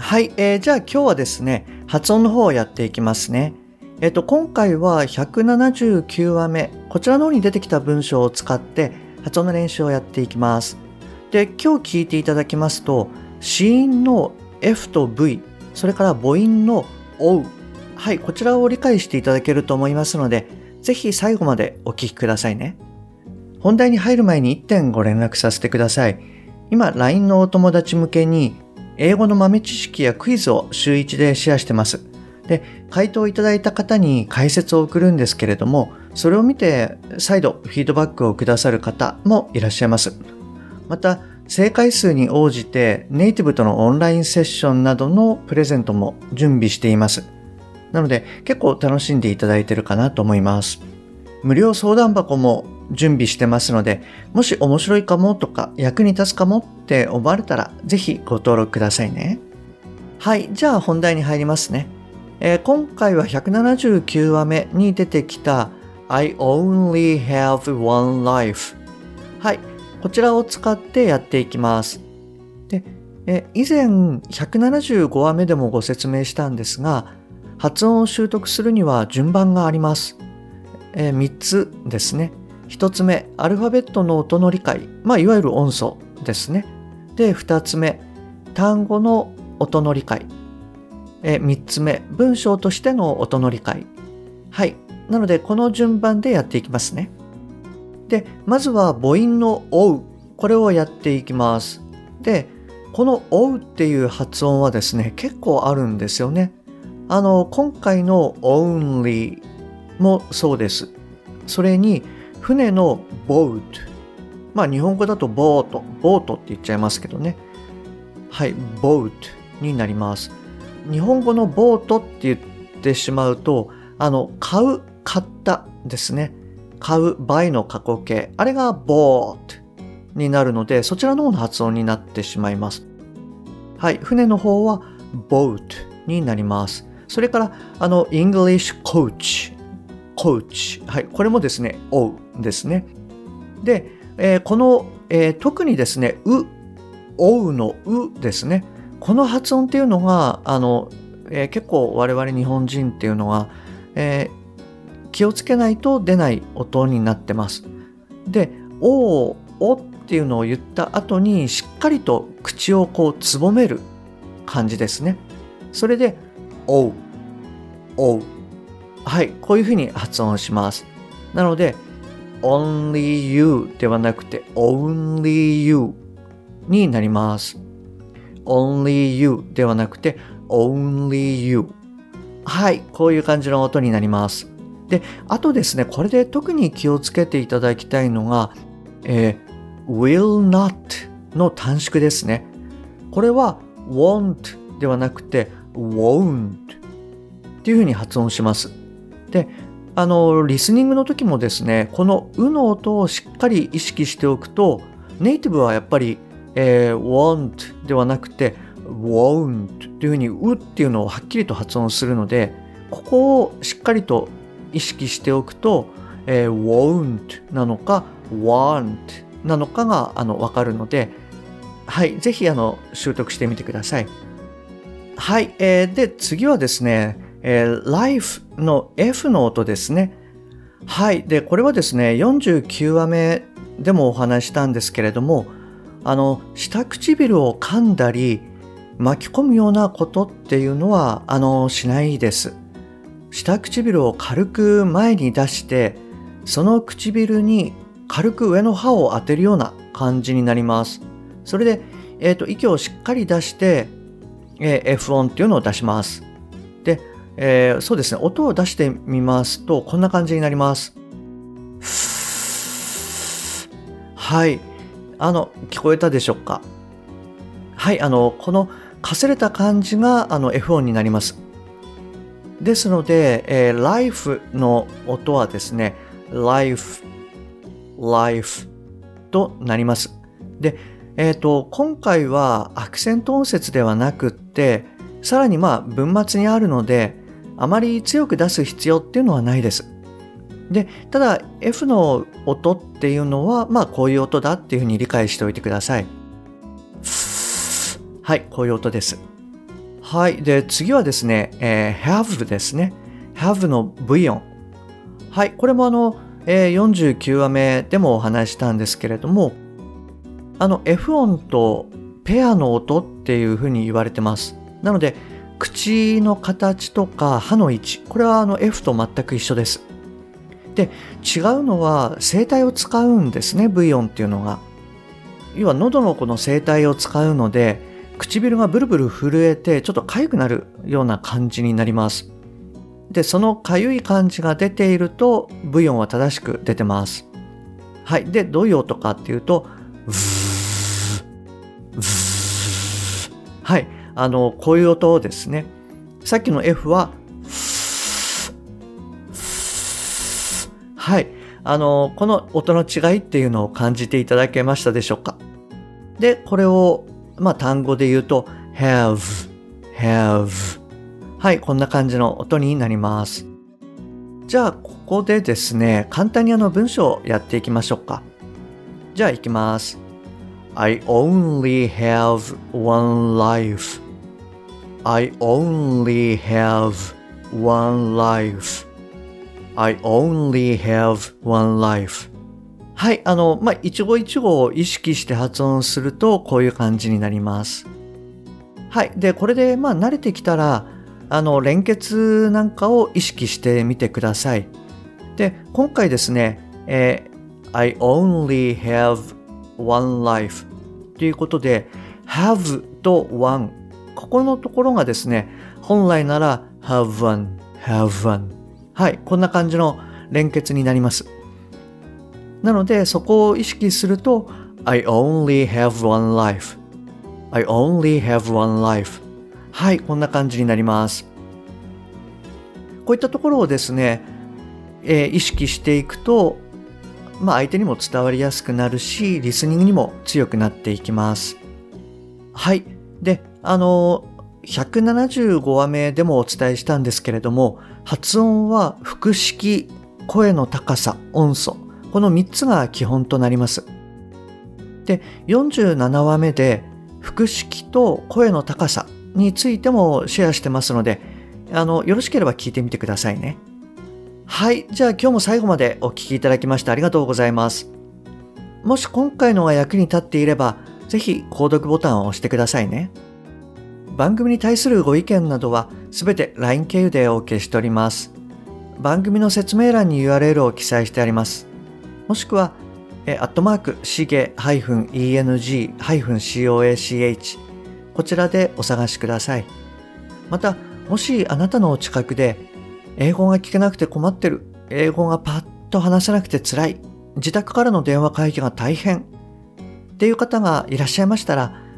はい、えー、じゃあ今日はですね発音の方をやっていきますね。えっ、と今回は179話目こちらの方に出てきた文章を使って発音の練習をやっていきます。で今日聞いていただきますと子音の F と V それから母音の O はいこちらを理解していただけると思いますのでぜひ最後までお聞きくださいね。本題に入る前に1点ご連絡させてください。今 LINE のお友達向けに英語の豆知識やクイズを週1でシェアしてます。で回答いただいた方に解説を送るんですけれどもそれを見て再度フィードバックをくださる方もいらっしゃいます。また正解数に応じてネイティブとのオンラインセッションなどのプレゼントも準備しています。なので結構楽しんでいただいてるかなと思います。無料相談箱も準備してますのでもし面白いかもとか役に立つかもって思われたらぜひご登録くださいねはいじゃあ本題に入りますね、えー、今回は179話目に出てきた I only have one life はいこちらを使ってやっていきますでえ以前175話目でもご説明したんですが発音を習得するには順番があります。えー、3つですね。1つ目、アルファベットの音の理解。まあ、いわゆる音素ですね。で、2つ目、単語の音の理解。え、3つ目、文章としての音の理解。はい。なので、この順番でやっていきますね。で、まずは母音の追う。これをやっていきます。で、この追うっていう発音はですね、結構あるんですよね。あの、今回の only もそうです。それに、船の boat。まあ、日本語だとボート、ボートって言っちゃいますけどね。はい、boat になります。日本語のボートって言ってしまうと、あの、買う、買ったですね。買う、buy の過去形。あれが bought になるので、そちらの方の発音になってしまいます。はい、船の方は boat になります。それから、あの、English coach。coach。はい。これもですね、おうですね。で、えー、この、えー、特にですね、う、おうのうですね。この発音っていうのが、あの、えー、結構我々日本人っていうのは、え、気をつけないと出ない音になってます。で、おう、おっていうのを言った後にしっかりと口をこうつぼめる感じですね。それで、おう、おう。はい、こういうふうに発音します。なので、only you ではなくて only you になります。only you ではなくて only you。はい、こういう感じの音になります。で、あとですね、これで特に気をつけていただきたいのが、えー、will not の短縮ですね。これは won't ではなくて won't っていうふうに発音します。で、あの、リスニングの時もですね、このうの音をしっかり意識しておくと、ネイティブはやっぱり、えー、want ではなくて won't っていうふうにうっていうのをはっきりと発音するので、ここをしっかりと意識しておくと、えー、won't なのか want なのかがあの分かるので、はい、ぜひあの習得してみてください。はい、えー、で、次はですね、えー、life の F の音ですね。はい、で、これはですね、49話目でもお話したんですけれども、あの、下唇を噛んだり、巻き込むようなことっていうのは、あの、しないです。下唇を軽く前に出して、その唇に軽く上の歯を当てるような感じになります。それで、えっ、ー、と、息をしっかり出して、えー、F 音っていうのを出します。えー、そうですね、音を出してみますと、こんな感じになります。はい。あの、聞こえたでしょうか？はい、あの、この、かすれた感じが、あの、F 音になります。ですので、えー、life の音はですね、life, life となります。で、えっ、ー、と、今回はアクセント音節ではなくって、さらにまあ文末にあるので、あまり強く出す必要っていうのはないです。で、ただ F の音っていうのは、まあこういう音だっていうふうに理解しておいてください。はい、こういう音です。はい。で、次はですね、えー、have ですね。have の V 音。はい。これもあの、えー、49話目でもお話したんですけれども、あの F 音とペアの音っていうふうに言われてます。なので、口の形とか歯の位置、これはあの F と全く一緒です。で、違うのは声帯を使うんですね、V 音っていうのが。要は喉のこの声帯を使うので、唇がブルブル震えてちょっと痒くなるような感じになります。で、その痒い感じが出ていると V 音は正しく出てます。はい。で、どういう音かっていうと、はい。あの、こういう音をですね。さっきの F は、はい。あの、この音の違いっていうのを感じていただけましたでしょうか？で、これを、まあ、単語で言うと、have, have. はい、こんな感じの音になります。じゃあ、ここでですね、簡単にあの文章をやっていきましょうか。じゃあ、いきます。I only have one life. I only have one life. I only have one life. はい、あの、まあ、一語一語を意識して発音すると、こういう感じになります。はい。で、これで、まあ、慣れてきたら、あの、連結なんかを意識してみてください。で、今回ですね、えー、I only have one life ということで have と one ここのところがですね本来なら have one have one はいこんな感じの連結になります。なのでそこを意識すると I only have one life I only have one life はいこんな感じになります。こういったところをですね、えー、意識していくとまあ、相手にも伝わりやすくなるし、リスニングにも強くなっていきます。はい。あの、175話目でもお伝えしたんですけれども、発音は腹式、声の高さ、音素、この3つが基本となります。で、47話目で腹式と声の高さについてもシェアしてますので、あの、よろしければ聞いてみてくださいね。はい。じゃあ今日も最後までお聴きいただきましてありがとうございます。もし今回のが役に立っていれば、ぜひ購読ボタンを押してくださいね。番組に対するご意見などはすべて LINE 経由でお受けしております。番組の説明欄に URL を記載してあります。もしくは、えアットマーク、しげ -eng-coach こちらでお探しください。また、もしあなたのお近くで英語が聞けなくて困ってる。英語がパッと話せなくて辛い。自宅からの電話会議が大変。っていう方がいらっしゃいましたら、